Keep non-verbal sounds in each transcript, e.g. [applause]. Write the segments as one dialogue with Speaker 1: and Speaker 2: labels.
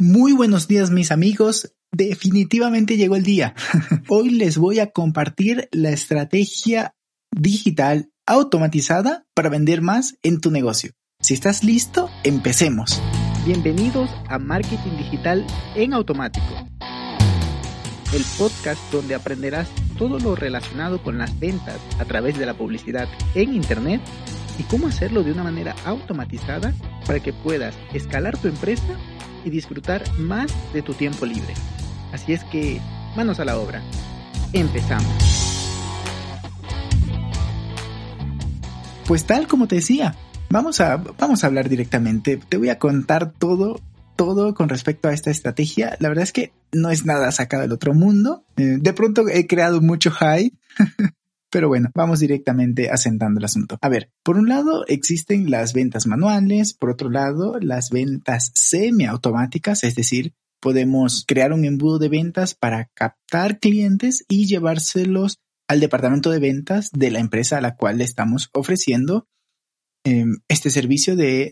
Speaker 1: Muy buenos días mis amigos. Definitivamente llegó el día. [laughs] Hoy les voy a compartir la estrategia digital automatizada para vender más en tu negocio. Si estás listo, empecemos. Bienvenidos a Marketing Digital en Automático, el podcast donde aprenderás todo lo relacionado con las ventas a través de la publicidad en Internet y cómo hacerlo de una manera automatizada para que puedas escalar tu empresa y disfrutar más de tu tiempo libre. Así es que, manos a la obra. Empezamos. Pues tal como te decía, vamos a, vamos a hablar directamente. Te voy a contar todo, todo con respecto a esta estrategia. La verdad es que no es nada sacado del otro mundo. Eh, de pronto he creado mucho hype. [laughs] Pero bueno, vamos directamente asentando el asunto. A ver, por un lado existen las ventas manuales, por otro lado las ventas semiautomáticas, es decir, podemos crear un embudo de ventas para captar clientes y llevárselos al departamento de ventas de la empresa a la cual le estamos ofreciendo em, este servicio de,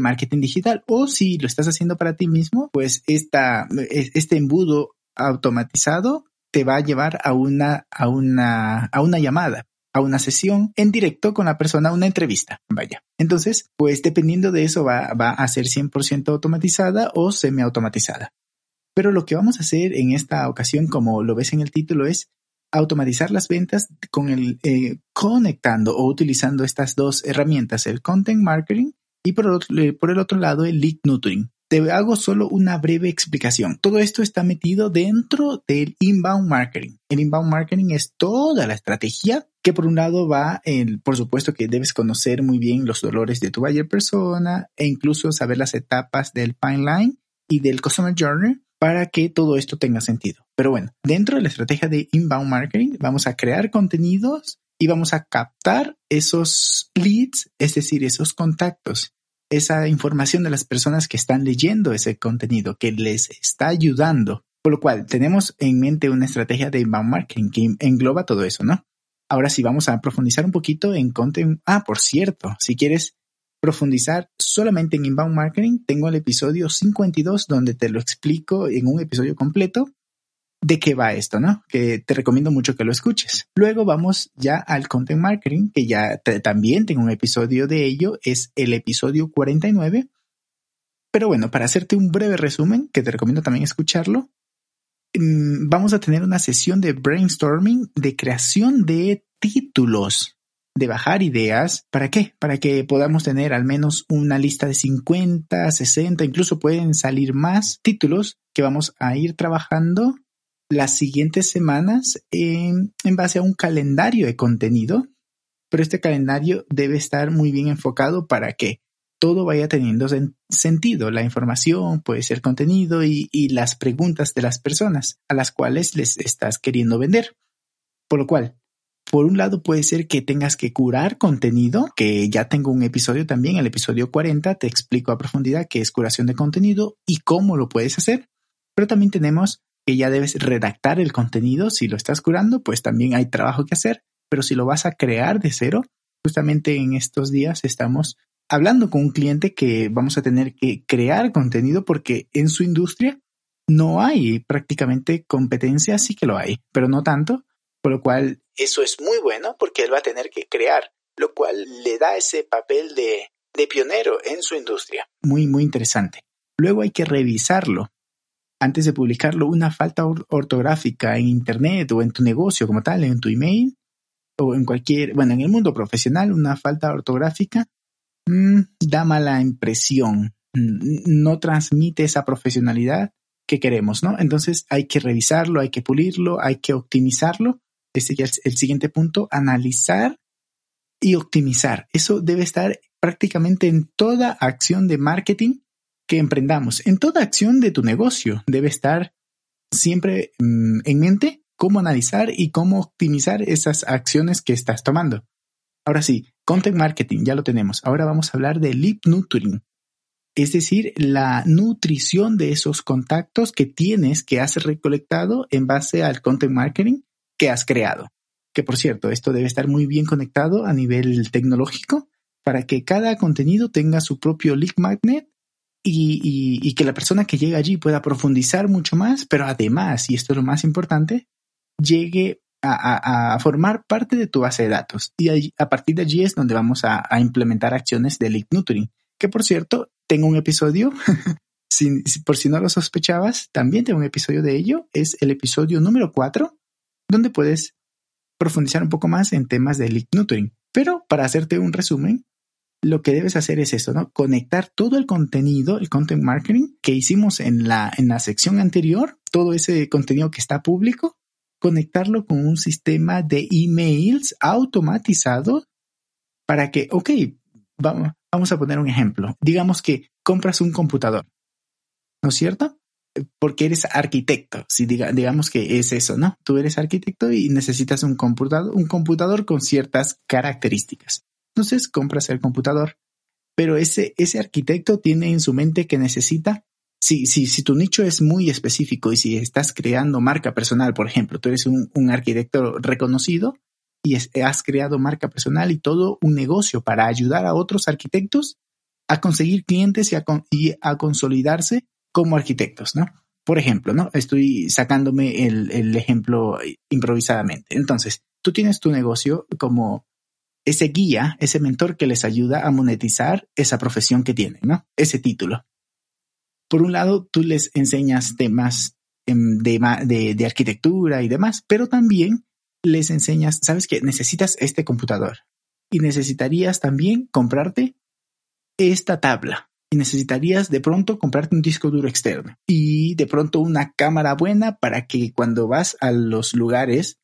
Speaker 1: marketing digital. O si lo estás haciendo para ti mismo, pues este embudo automatizado te va a llevar a una, llamada, a una sesión en directo con la persona, una entrevista, vaya. Entonces, pues dependiendo de eso va, va a ser 100% automatizada o semiautomatizada. Pero lo que vamos a hacer en esta ocasión, como lo ves en el título, es automatizar las ventas con el eh, conectando o utilizando estas dos herramientas, el content marketing y por por el otro lado el lead nurturing. Te hago solo una breve explicación. Todo esto está metido dentro del inbound marketing. El inbound marketing es toda la estrategia que por un lado va, en, por supuesto que debes conocer muy bien los dolores de tu buyer persona e incluso saber las etapas del pipeline y del customer journey para que todo esto tenga sentido. Pero bueno, dentro de la estrategia de inbound marketing vamos a crear contenidos y vamos a captar esos leads, es decir, esos contactos esa información de las personas que están leyendo ese contenido, que les está ayudando. Por lo cual, tenemos en mente una estrategia de inbound marketing que engloba todo eso, ¿no? Ahora sí, vamos a profundizar un poquito en content. Ah, por cierto, si quieres profundizar solamente en inbound marketing, tengo el episodio 52 donde te lo explico en un episodio completo de qué va esto, ¿no? Que te recomiendo mucho que lo escuches. Luego vamos ya al content marketing, que ya también tengo un episodio de ello, es el episodio 49. Pero bueno, para hacerte un breve resumen, que te recomiendo también escucharlo, mm, vamos a tener una sesión de brainstorming de creación de títulos, de bajar ideas. ¿Para qué? Para que podamos tener al menos una lista de 50, 60, incluso pueden salir más títulos que vamos a ir trabajando las siguientes semanas en, base a un calendario de contenido, pero este calendario debe estar muy bien enfocado para que todo vaya teniendo sentido. La información puede ser contenido y, y, las preguntas de las personas a las cuales les estás queriendo vender. Por lo cual, por un lado puede ser que tengas que curar contenido, que ya tengo un episodio también, el episodio 40, te explico a profundidad qué es curación de contenido y cómo lo puedes hacer. Pero también tenemos que ya debes redactar el contenido. Si lo estás curando, pues también hay trabajo que hacer, pero si lo vas a crear de cero, justamente en estos días estamos hablando con un cliente que vamos a tener que crear contenido porque en su industria no hay prácticamente competencia, sí que lo hay, pero no tanto, por lo cual eso es muy bueno porque él va a tener que crear, lo cual le da ese papel de, de pionero en su industria. Muy, muy interesante. Luego hay que revisarlo antes de publicarlo una falta ortográfica en Internet o en tu negocio como tal, en tu email o en cualquier, bueno, en el mundo profesional, una falta ortográfica mm, da mala impresión, mm, no transmite esa profesionalidad que queremos, ¿no? Entonces hay que revisarlo, hay que pulirlo, hay que optimizarlo. Ese ya es el siguiente punto, analizar y optimizar. Eso debe estar prácticamente en toda acción de marketing que emprendamos. En toda acción de tu negocio debe estar siempre mm, en mente cómo analizar y cómo optimizar esas acciones que estás tomando. Ahora sí, content marketing, ya lo tenemos. Ahora vamos a hablar de lead nurturing, es decir, la nutrición de esos contactos que tienes, que has recolectado en base al content marketing que has creado. Que por cierto, esto debe estar muy bien conectado a nivel tecnológico para que cada contenido tenga su propio lead magnet y, que la persona que llega allí pueda profundizar mucho más, pero además, y esto es lo más importante, llegue a, formar parte de tu base de datos. Y a partir de allí es donde vamos a, implementar acciones de Lead Nurturing. Que por cierto, tengo un episodio, [laughs] por si no lo sospechabas, también tengo un episodio de ello. Es el episodio número 4, donde puedes profundizar un poco más en temas de Lead Nurturing. Pero para hacerte un resumen, lo que debes hacer es eso, ¿no? Conectar todo el contenido, el content marketing que hicimos en la, en la sección anterior, todo ese contenido que está público, conectarlo con un sistema de emails automatizado para que, ok, vamos, vamos a poner un ejemplo. Digamos que compras un computador, ¿no es cierto? Porque eres arquitecto, si digamos que es eso, ¿no? Tú eres arquitecto y necesitas un computador, un computador con ciertas características. Entonces compras el computador, pero ese, ese arquitecto tiene en su mente que necesita, si, si, si tu nicho es muy específico y si estás creando marca personal, por ejemplo, tú eres un, arquitecto reconocido y has creado marca personal y todo un negocio para ayudar a otros arquitectos a conseguir clientes y a, y a consolidarse como arquitectos, ¿no? Por ejemplo, ¿no? Estoy sacándome el, el, ejemplo improvisadamente. Entonces, tú tienes tu negocio como ese guía, ese mentor que les ayuda a monetizar esa profesión que tienen, ¿no? Ese título. Por un lado, tú les enseñas temas em, de, de, arquitectura y demás, pero también les enseñas, sabes que necesitas este computador y necesitarías también comprarte esta tabla y necesitarías de pronto comprarte un disco duro externo y de pronto una cámara buena para que cuando vas a los lugares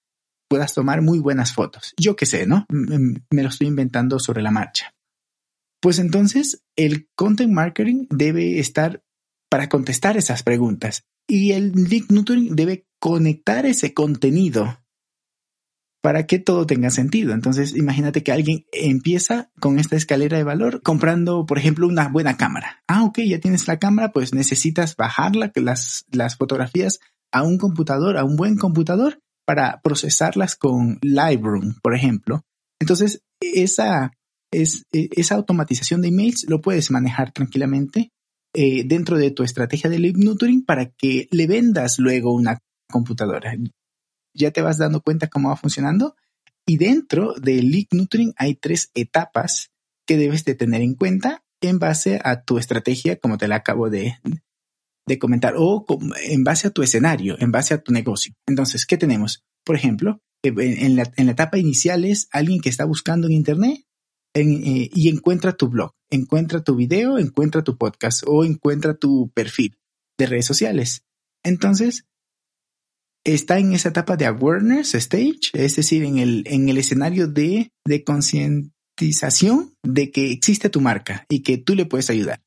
Speaker 1: puedas tomar muy buenas fotos. Yo qué sé, ¿no? Me lo estoy inventando sobre la marcha. Pues entonces el content marketing debe estar para contestar esas preguntas y el lead nurturing debe conectar ese contenido para que todo tenga sentido. Entonces, imagínate que alguien empieza con esta escalera de valor comprando, por ejemplo, una buena cámara. Ah, ok, ya tienes la cámara, pues necesitas bajarla, las, las fotografías a un computador, a un buen computador para procesarlas con Lightroom, por ejemplo. Entonces, esa, es, e, esa automatización de emails lo puedes manejar tranquilamente eh, dentro de tu estrategia de lead nurturing para que le vendas luego una computadora. Ya te vas dando cuenta cómo va funcionando. Y dentro de lead nurturing hay tres etapas que debes de tener en cuenta en base a tu estrategia, como te la acabo de, de comentar o en base a tu escenario, en base a tu negocio. Entonces, ¿qué tenemos? Por ejemplo, eh, en la, en la etapa inicial es alguien que está buscando en Internet eh, y encuentra tu blog, encuentra tu video, encuentra tu podcast o encuentra tu perfil de redes sociales. Entonces, está en esa etapa de awareness stage, es decir, en el, en el escenario de concientización de que existe tu marca y que tú le puedes ayudar.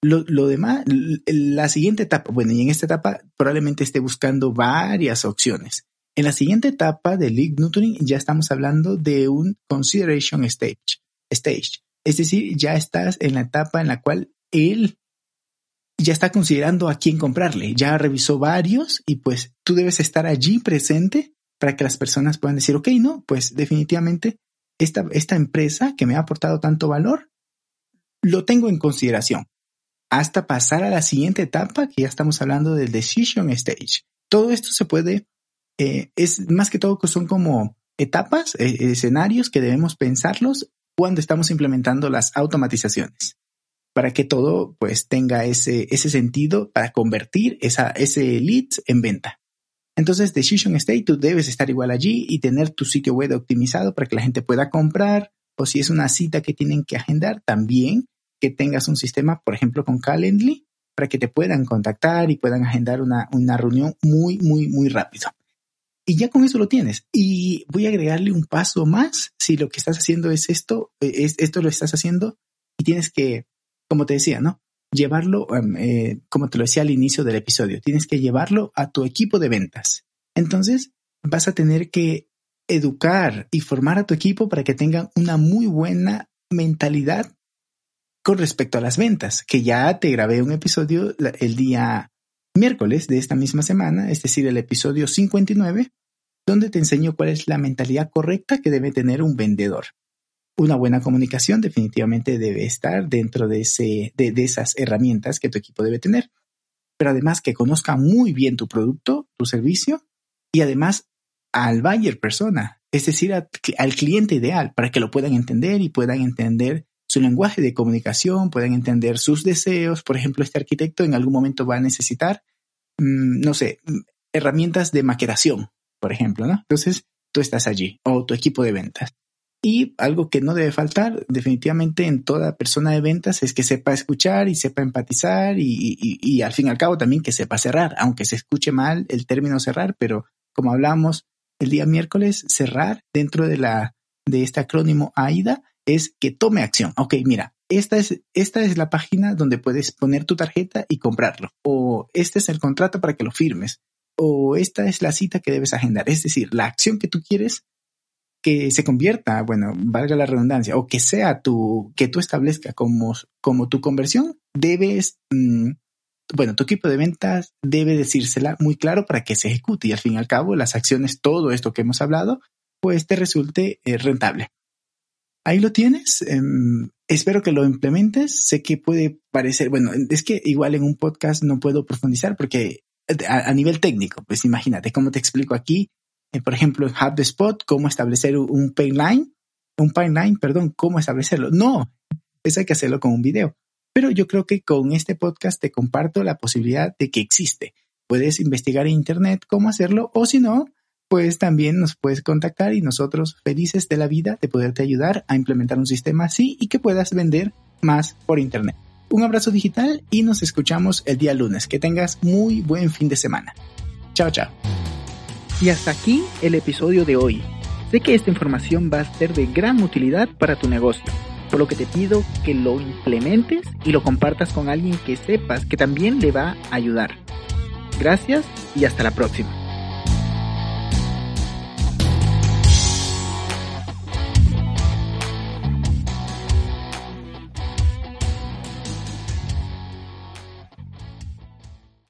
Speaker 1: Lo, demás, la siguiente etapa, bueno, y en esta etapa probablemente esté buscando varias opciones. En la siguiente etapa de lead nurturing ya estamos hablando de un consideration stage, stage. Es decir, ya estás en la etapa en la cual él ya está considerando a quién comprarle, ya revisó varios y pues tú debes estar allí presente para que las personas puedan decir, ok, no, pues definitivamente esta empresa que me ha aportado tanto valor, lo tengo en consideración hasta pasar a la siguiente etapa, que ya estamos hablando del decision stage. Todo esto se puede, eh, es más que todo son como etapas, eh, escenarios que debemos pensarlos cuando estamos implementando las automatizaciones para que todo pues tenga ese, ese sentido para convertir esa, ese lead en venta. Entonces, Decision State, tú debes estar igual allí y tener tu sitio web optimizado para que la gente pueda comprar o si es una cita que tienen que agendar, también que tengas un sistema, por ejemplo, con Calendly, para que te puedan contactar y puedan agendar una, una reunión muy, muy, muy rápido. Y ya con eso lo tienes. Y voy a agregarle un paso más. Si lo que estás haciendo es esto, es, esto lo estás haciendo y tienes que, como te decía, ¿no? Llevarlo, em, eh, como te lo decía al inicio del episodio, tienes que llevarlo a tu equipo de ventas. Entonces, vas a tener que educar y formar a tu equipo para que tengan una muy buena mentalidad con respecto a las ventas, que ya te grabé un episodio el día miércoles de esta misma semana, es decir, el episodio 59, donde te enseño cuál es la mentalidad correcta que debe tener un vendedor. una buena comunicación definitivamente debe estar dentro de, ese, de, de esas herramientas que tu equipo debe tener. Pero además que conozca muy bien tu producto, tu servicio y además al buyer persona, es decir, al cliente ideal, para que lo puedan entender y puedan entender su lenguaje de comunicación, puedan entender sus deseos. Por ejemplo, este arquitecto en algún momento va a necesitar, mm, no sé, mm, herramientas de maquetación, por ejemplo, ¿no? Entonces, tú estás allí o tu equipo de ventas. Y algo que no debe faltar definitivamente en toda persona de ventas es que sepa escuchar y sepa empatizar y, y, y, al fin y al cabo también que sepa cerrar, aunque se escuche mal el término cerrar, pero como hablamos el día miércoles, cerrar dentro de la de este acrónimo AIDA es que tome acción. Ok, mira, esta es, esta es la página donde puedes poner tu tarjeta y comprarlo. O este es el contrato para que lo firmes. O esta es la cita que debes agendar. Es decir, la acción que tú quieres que se convierta, bueno, valga la redundancia, o que sea tu, que tú establezca como, como tu conversión, debes, mm, bueno, tu equipo de ventas debe decírsela muy claro para que se ejecute y al fin y al cabo las acciones, todo esto que hemos hablado, pues te resulte eh, rentable. Ahí lo tienes. Em, espero que lo implementes. Sé que puede parecer, bueno, es que igual en un podcast no puedo profundizar porque a, nivel técnico, pues imagínate cómo te explico aquí, eh, por ejemplo, en HubSpot, cómo establecer un pipeline, un pipeline, perdón, cómo establecerlo. No, eso hay que hacerlo con un video. Pero yo creo que con este podcast te comparto la posibilidad de que existe. Puedes investigar en internet cómo hacerlo o si no, pues también nos puedes contactar y nosotros felices de la vida de poderte ayudar a implementar un sistema así y que puedas vender más por internet. Un abrazo digital y nos escuchamos el día lunes. Que tengas muy buen fin de semana. Chao, chao.
Speaker 2: Y hasta aquí el episodio de hoy. Sé que esta información va a ser de gran utilidad para tu negocio, por lo que te pido que lo implementes y lo compartas con alguien que sepas que también le va a ayudar. Gracias y hasta la próxima.